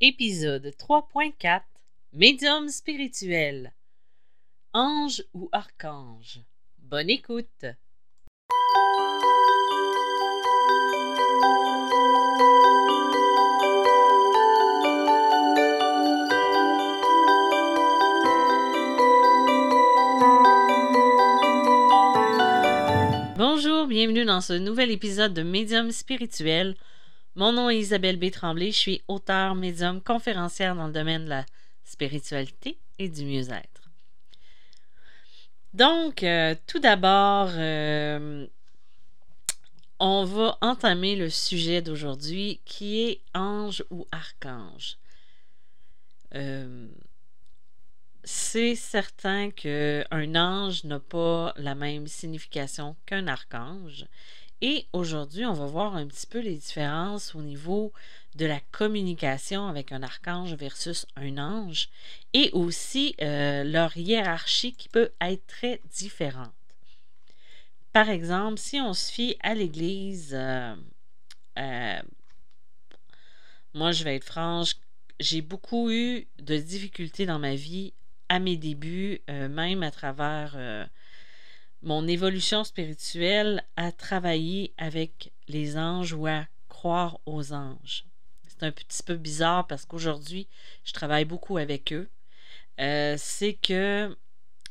Épisode 3.4 Médium spirituel. Ange ou archange? Bonne écoute. Bonjour, bienvenue dans ce nouvel épisode de Médium spirituel. Mon nom est Isabelle B. Tremblay, je suis auteure, médium, conférencière dans le domaine de la spiritualité et du mieux-être. Donc, euh, tout d'abord, euh, on va entamer le sujet d'aujourd'hui qui est ange ou archange. Euh, c'est certain qu'un ange n'a pas la même signification qu'un archange. Et aujourd'hui, on va voir un petit peu les différences au niveau de la communication avec un archange versus un ange et aussi euh, leur hiérarchie qui peut être très différente. Par exemple, si on se fie à l'Église, euh, euh, moi je vais être franche, j'ai beaucoup eu de difficultés dans ma vie à mes débuts, même à travers mon évolution spirituelle, à travailler avec les anges ou à croire aux anges. C'est un petit peu bizarre parce qu'aujourd'hui, je travaille beaucoup avec eux. Euh, c'est que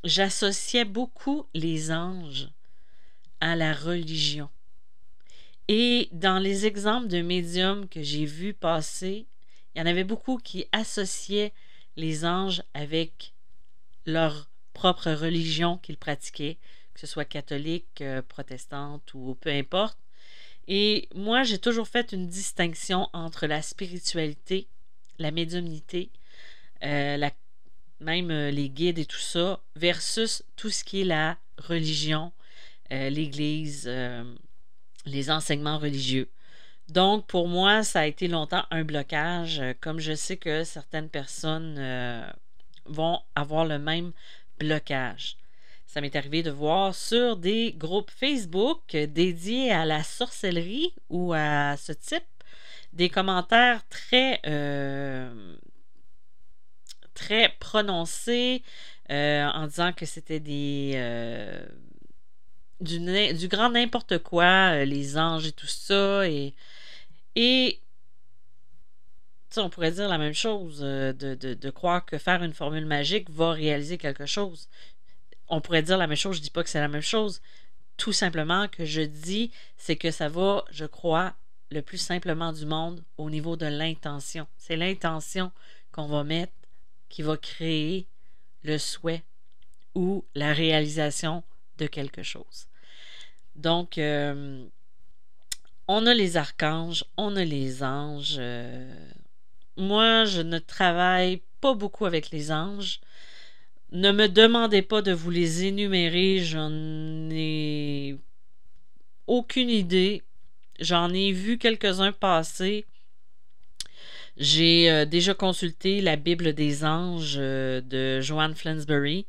j'associais beaucoup les anges à la religion. Et dans les exemples de médiums que j'ai vus passer, il y en avait beaucoup qui associaient les anges avec leur propre religion qu'ils pratiquaient, que ce soit catholique, euh, protestante ou peu importe. Et moi, j'ai toujours fait une distinction entre la spiritualité, la médiumnité, euh, même euh, les guides et tout ça, versus tout ce qui est la religion, l'Église, les enseignements religieux. Donc, pour moi, ça a été longtemps un blocage, comme je sais que certaines personnes vont avoir le même blocage. Ça m'est arrivé de voir sur des groupes Facebook dédiés à la sorcellerie ou à ce type des commentaires très, euh, très prononcés euh, en disant que c'était des euh, du, grand n'importe quoi, les anges et tout ça. Et, et on pourrait dire la même chose, euh, de, croire que faire une formule magique va réaliser quelque chose. On pourrait dire la même chose, je dis pas que c'est la même chose. Tout simplement que je dis, c'est que ça va, je crois, le plus simplement du monde au niveau de l'intention. C'est l'intention qu'on va mettre qui va créer le souhait ou la réalisation de quelque chose. Donc, euh, on a les archanges, on a les anges. Euh, moi, je ne travaille pas beaucoup avec les anges. Ne me demandez pas de vous les énumérer, j'en ai aucune idée. J'en ai vu quelques-uns passer. J'ai euh, déjà consulté la Bible des anges euh, de Joanne Flansbury.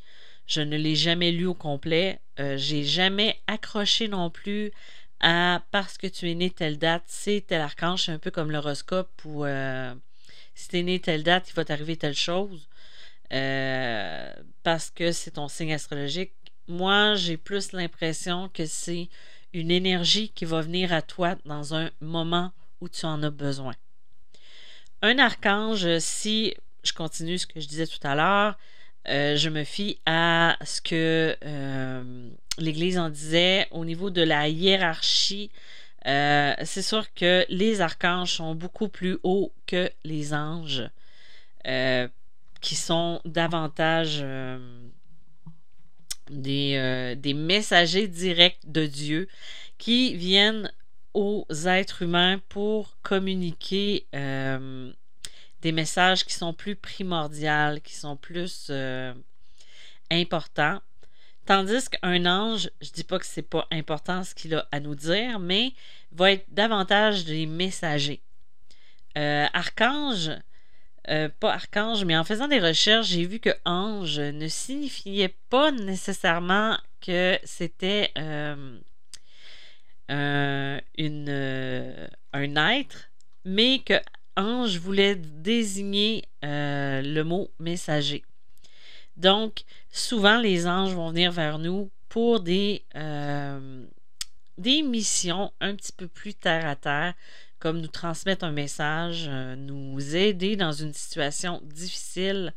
Je ne l'ai jamais lu au complet. Euh, j'ai jamais accroché non plus à parce que tu es né telle date, c'est tel archange. Un peu comme l'horoscope ou si t'es né telle date, il va t'arriver telle chose. Euh, parce que c'est ton signe astrologique. Moi, j'ai plus l'impression que c'est une énergie qui va venir à toi dans un moment où tu en as besoin. Un archange, si je continue ce que je disais tout à l'heure, euh, je me fie à ce que euh, l'Église en disait au niveau de la hiérarchie c'est sûr que les archanges sont beaucoup plus hauts que les anges, qui sont davantage euh, des, des, messagers directs de Dieu qui viennent aux êtres humains pour communiquer des messages qui sont plus primordiaux, qui sont plus importants. Tandis qu'un ange, je dis pas que c'est pas important ce qu'il a à nous dire, mais va être davantage des messagers. Euh, archange, euh, pas archange, mais en faisant des recherches, j'ai vu que ange ne signifiait pas nécessairement que c'était euh, une, un être, mais que ange voulait désigner euh, le mot messager. Donc, souvent, les anges vont venir vers nous pour des, euh, des missions un petit peu plus terre à terre, comme nous transmettre un message, euh, nous aider dans une situation difficile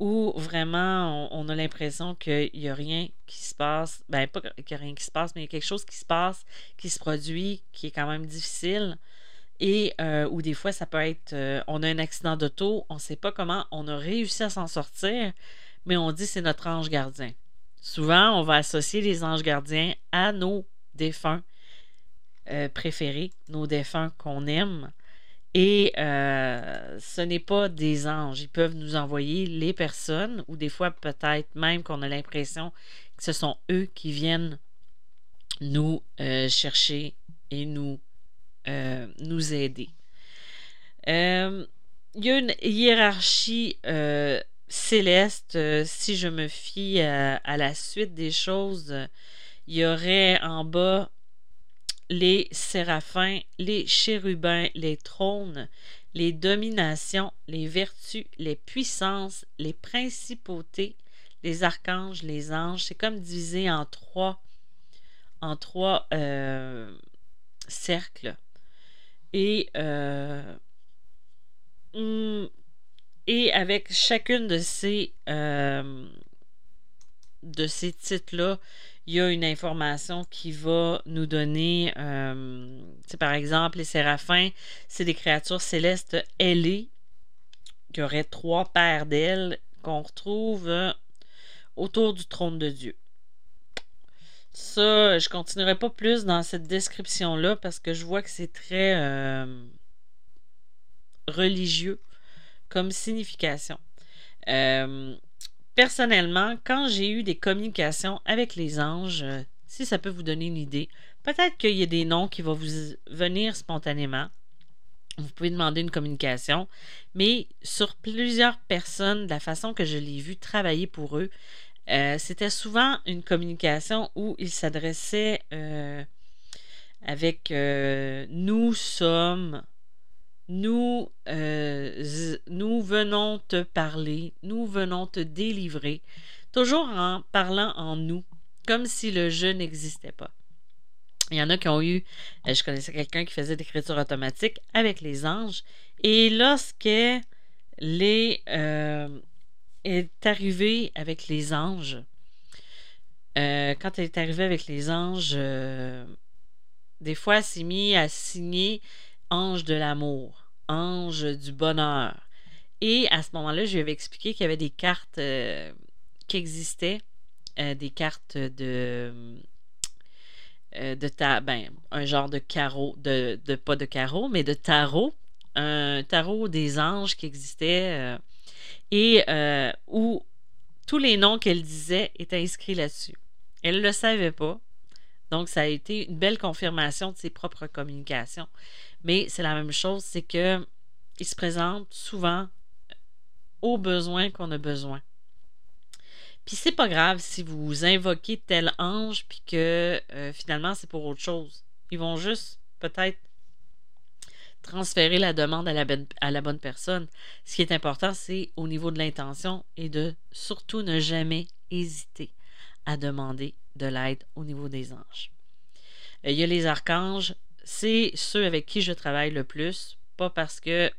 où vraiment on, a l'impression qu'il n'y a rien qui se passe. Ben, pas qu'il n'y a rien qui se passe, mais il y a quelque chose qui se passe, qui se produit, qui est quand même difficile. Et euh, ou des fois, ça peut être euh, on a un accident d'auto, on ne sait pas comment on a réussi à s'en sortir, mais on dit c'est notre ange gardien. Souvent, on va associer les anges gardiens à nos défunts euh, préférés, nos défunts qu'on aime. Et ce n'est pas des anges. Ils peuvent nous envoyer les personnes, ou des fois peut-être même qu'on a l'impression que ce sont eux qui viennent nous chercher et nous euh, aider. Euh, il y a une hiérarchie euh, céleste. si je me fie à, la suite des choses, il y aurait en bas les séraphins, les chérubins, les trônes, les dominations, les vertus, les puissances, les principautés, les archanges, les anges. C'est comme divisé en trois, en trois cercles. Et, euh, et avec chacune de ces, euh, de ces titres-là, il y a une information qui va nous donner, euh, par exemple, les séraphins, c'est des créatures célestes ailées, qui auraient trois paires d'ailes qu'on retrouve autour du trône de Dieu. Ça, je continuerai pas plus dans cette description-là parce que je vois que c'est très euh, religieux comme signification. Euh, personnellement, quand j'ai eu des communications avec les anges, euh, si ça peut vous donner une idée, peut-être qu'il y a des noms qui vont vous venir spontanément. Vous pouvez demander une communication, mais sur plusieurs personnes, la façon que je l'ai vu travailler pour eux, euh, c'était souvent une communication où il s'adressait euh, avec nous sommes, nous, nous venons te parler, nous venons te délivrer, toujours en parlant en nous, comme si le je n'existait pas. Il y en a qui ont eu, je connaissais quelqu'un qui faisait l'écriture automatique avec les anges, et lorsque les est arrivée avec les anges. Euh, quand elle est arrivée avec les anges, euh, des fois, elle s'est mise à signer ange de l'amour, ange du bonheur. Et à ce moment-là, je lui avais expliqué qu'il y avait des cartes euh, qui existaient, des cartes de ta, ben, un genre de carreau, de, de, pas de carreau, mais de tarot, un tarot des anges qui existait et euh, où tous les noms qu'elle disait étaient inscrits là-dessus. Elle ne le savait pas. Donc, ça a été une belle confirmation de ses propres communications. Mais c'est la même chose, c'est que il se présente souvent aux besoins qu'on a besoin. Puis c'est pas grave si vous invoquez tel ange puis que euh, finalement c'est pour autre chose. Ils vont juste peut-être transférer la demande à la bonne personne. Ce qui est important, c'est au niveau de l'intention et de surtout ne jamais hésiter à demander de l'aide au niveau des anges. Euh, il y a les archanges, c'est ceux avec qui je travaille le plus, pas parce que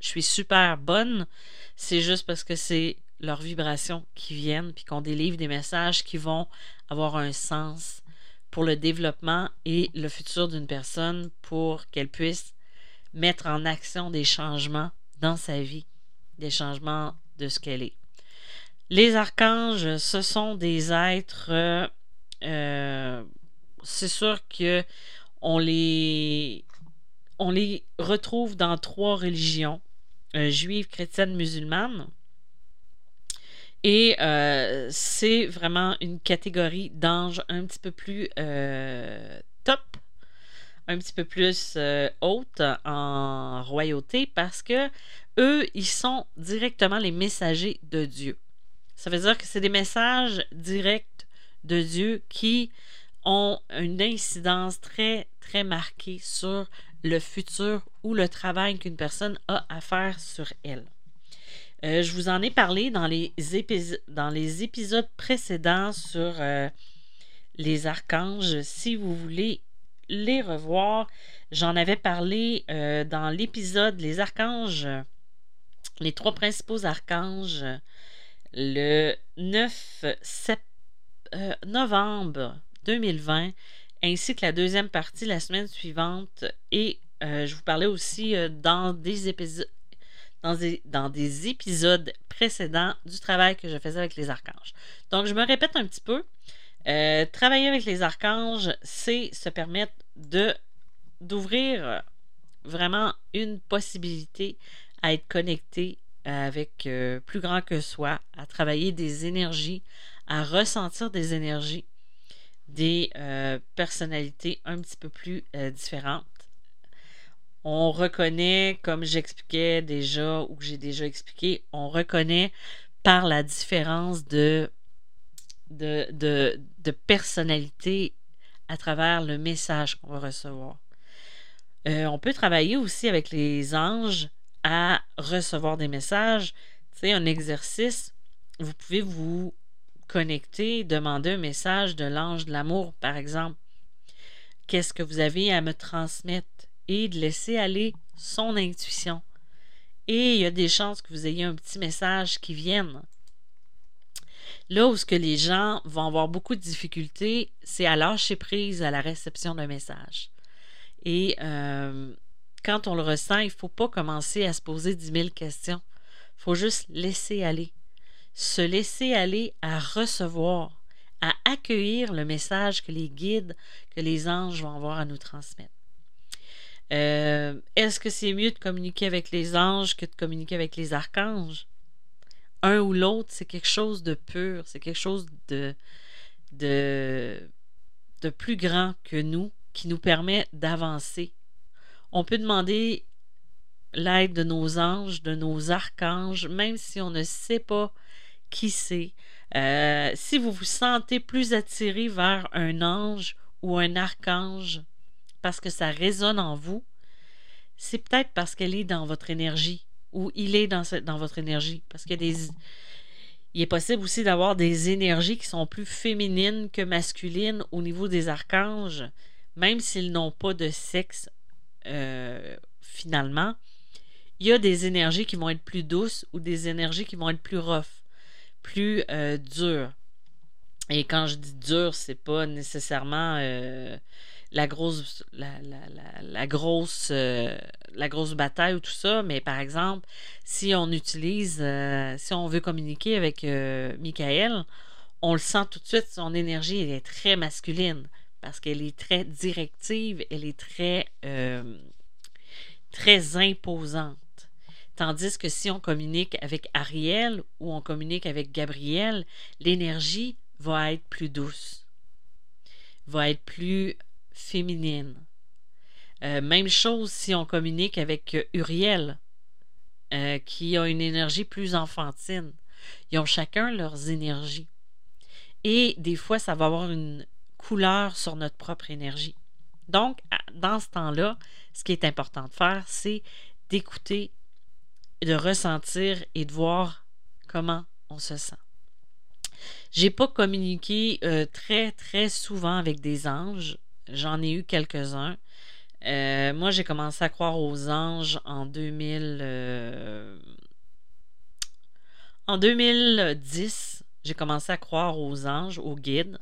je suis super bonne, c'est juste parce que c'est leurs vibrations qui viennent, puis qu'on délivre des messages qui vont avoir un sens pour le développement et le futur d'une personne pour qu'elle puisse mettre en action des changements dans sa vie, des changements de ce qu'elle est. Les archanges, ce sont des êtres, euh, euh, c'est sûr que on les, retrouve dans trois religions, euh, juive, chrétienne, musulmane. Et c'est vraiment une catégorie d'anges un petit peu plus top un petit peu plus euh, haute en royauté parce que eux, ils sont directement les messagers de Dieu. Ça veut dire que c'est des messages directs de Dieu qui ont une incidence très, très marquée sur le futur ou le travail qu'une personne a à faire sur elle. Euh, je vous en ai parlé dans les, dans les épisodes précédents sur euh, les archanges. Si vous voulez les revoir, j'en avais parlé euh, dans l'épisode Les archanges, les trois principaux archanges, le 9 novembre 2020, ainsi que la deuxième partie la semaine suivante. Et je vous parlais aussi dans des épisodes dans des, épisodes précédents du travail que je faisais avec les archanges. Donc, je me répète un petit peu. Euh, travailler avec les archanges, c'est se permettre de d'ouvrir vraiment une possibilité à être connecté avec euh, plus grand que soi, à travailler des énergies, à ressentir des énergies, des euh, personnalités un petit peu plus différentes on reconnaît, comme j'expliquais déjà ou que j'ai déjà expliqué, on reconnaît par la différence de, personnalité à travers le message qu'on va recevoir. Euh, on peut travailler aussi avec les anges à recevoir des messages. Tu un exercice, vous pouvez vous connecter, demander un message de l'ange de l'amour, par exemple. Qu'est-ce que vous avez à me transmettre? et de laisser aller son intuition. Et il y a des chances que vous ayez un petit message qui vienne. Là où ce que les gens vont avoir beaucoup de difficultés, c'est à lâcher prise à la réception d'un message. Et euh, quand on le ressent, il ne faut pas commencer à se poser dix mille questions. Il faut juste laisser aller. Se laisser aller à recevoir, à accueillir le message que les guides, que les anges vont avoir à nous transmettre. Euh, est-ce que c'est mieux de communiquer avec les anges que de communiquer avec les archanges? Un ou l'autre, c'est quelque chose de pur, c'est quelque chose de, de plus grand que nous qui nous permet d'avancer. On peut demander l'aide de nos anges, de nos archanges, même si on ne sait pas qui c'est. Euh, si vous vous sentez plus attiré vers un ange ou un archange, parce que ça résonne en vous, c'est peut-être parce qu'elle est dans votre énergie ou il est dans, votre énergie. Parce qu'il des. Il est possible aussi d'avoir des énergies qui sont plus féminines que masculines au niveau des archanges, même s'ils n'ont pas de sexe euh, finalement. Il y a des énergies qui vont être plus douces ou des énergies qui vont être plus rough, plus euh, dures. Et quand je dis dur, c'est pas nécessairement euh, la grosse la, grosse la grosse bataille ou tout ça, mais par exemple, si on utilise si on veut communiquer avec Michael, on le sent tout de suite, son énergie est très masculine parce qu'elle est très directive, elle est très très imposante. Tandis que si on communique avec Ariel ou on communique avec Gabriel, l'énergie va être plus douce, va être plus féminine. Euh, même chose si on communique avec euh, Uriel, euh, qui a une énergie plus enfantine. Ils ont chacun leurs énergies. Et des fois, ça va avoir une couleur sur notre propre énergie. Donc, dans ce temps-là, ce qui est important de faire, c'est d'écouter, de ressentir et de voir comment on se sent. J'ai pas communiqué très très souvent avec des anges. J'en ai eu quelques-uns. Euh, moi, j'ai commencé à croire aux anges en 2000. Euh, en 2010, j'ai commencé à croire aux anges, aux guides,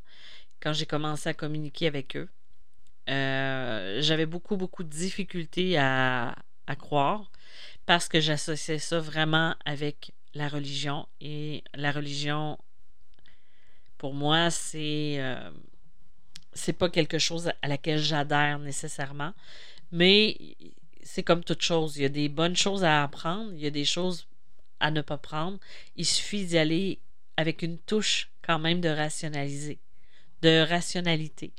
quand j'ai commencé à communiquer avec eux. Euh, j'avais beaucoup, beaucoup de difficultés à, à croire parce que j'associais ça vraiment avec la religion. Et la religion, pour moi, c'est c'est pas quelque chose à laquelle j'adhère nécessairement, mais c'est comme toute chose. Il y a des bonnes choses à apprendre, il y a des choses à ne pas prendre. Il suffit d'y aller avec une touche quand même de rationaliser, de rationalité.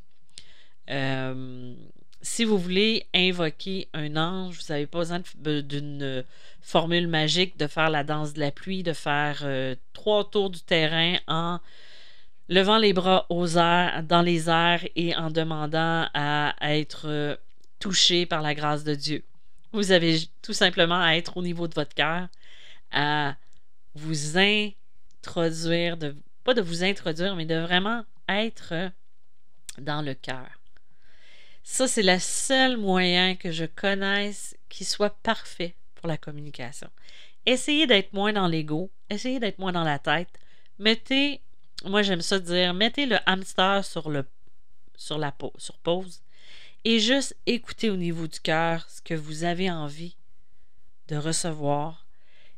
Euh, si vous voulez invoquer un ange, vous n'avez pas besoin d'une formule magique de faire la danse de la pluie, de faire euh, trois tours du terrain en levant les bras dans les airs et en demandant à, être euh, touché par la grâce de Dieu. Vous avez tout simplement à être au niveau de votre cœur, à vous introduire, pas de vous introduire, mais de vraiment être dans le cœur. Ça, c'est le seul moyen que je connaisse qui soit parfait pour la communication. Essayez d'être moins dans l'ego, essayez d'être moins dans la tête. Mettez, moi j'aime ça dire, mettez le hamster sur, le, la pause et juste écoutez au niveau du cœur ce que vous avez envie de recevoir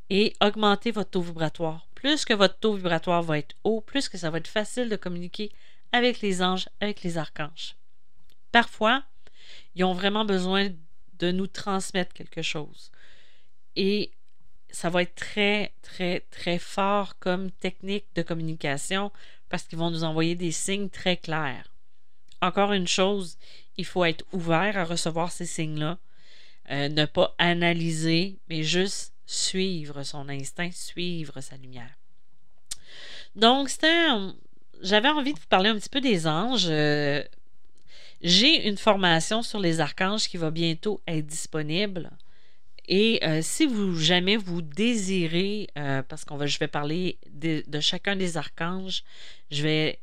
et augmentez votre taux vibratoire. Plus que votre taux vibratoire va être haut, plus que ça va être facile de communiquer avec les anges, avec les archanges. Parfois, ils ont vraiment besoin de nous transmettre quelque chose. Et ça va être très, très, très fort comme technique de communication parce qu'ils vont nous envoyer des signes très clairs. Encore une chose, il faut être ouvert à recevoir ces signes-là, euh, ne pas analyser, mais juste suivre son instinct, suivre sa lumière. Donc. J'avais envie de vous parler un petit peu des anges. Euh, j'ai une formation sur les archanges qui va bientôt être disponible. Et euh, si vous jamais vous désirez, euh, parce qu'on va, je vais parler de, chacun des archanges, je vais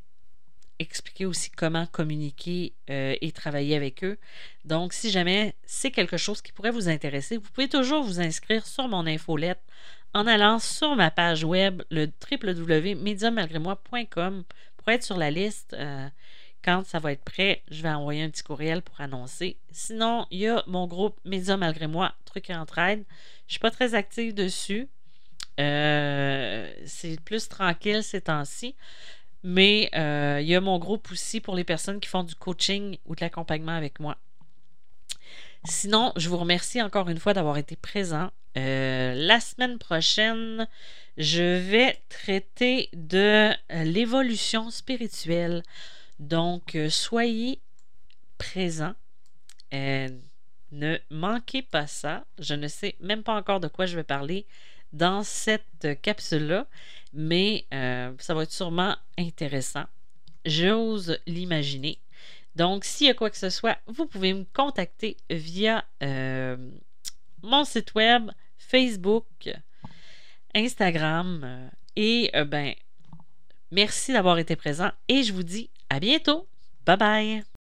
expliquer aussi comment communiquer euh, et travailler avec eux. Donc, si jamais c'est quelque chose qui pourrait vous intéresser, vous pouvez toujours vous inscrire sur mon infolette en allant sur ma page web, le www.mediummalgrémoi.com pour être sur la liste. Quand ça va être prêt, je vais envoyer un petit courriel pour annoncer. Sinon, il y a mon groupe Média malgré moi, truc et entraide. Je ne suis pas très active dessus. Euh, c'est plus tranquille ces temps-ci. Mais euh, il y a mon groupe aussi pour les personnes qui font du coaching ou de l'accompagnement avec moi. Sinon, je vous remercie encore une fois d'avoir été présent. Euh, la semaine prochaine, je vais traiter de l'évolution spirituelle. Donc, euh, soyez présents. ne manquez pas ça. Je ne sais même pas encore de quoi je vais parler dans cette capsule-là, mais euh, ça va être sûrement intéressant. J'ose l'imaginer. Donc, s'il y a quoi que ce soit, vous pouvez me contacter via euh, mon site web, Facebook, Instagram. et ben, merci d'avoir été présent et je vous dis à bientôt. Bye bye.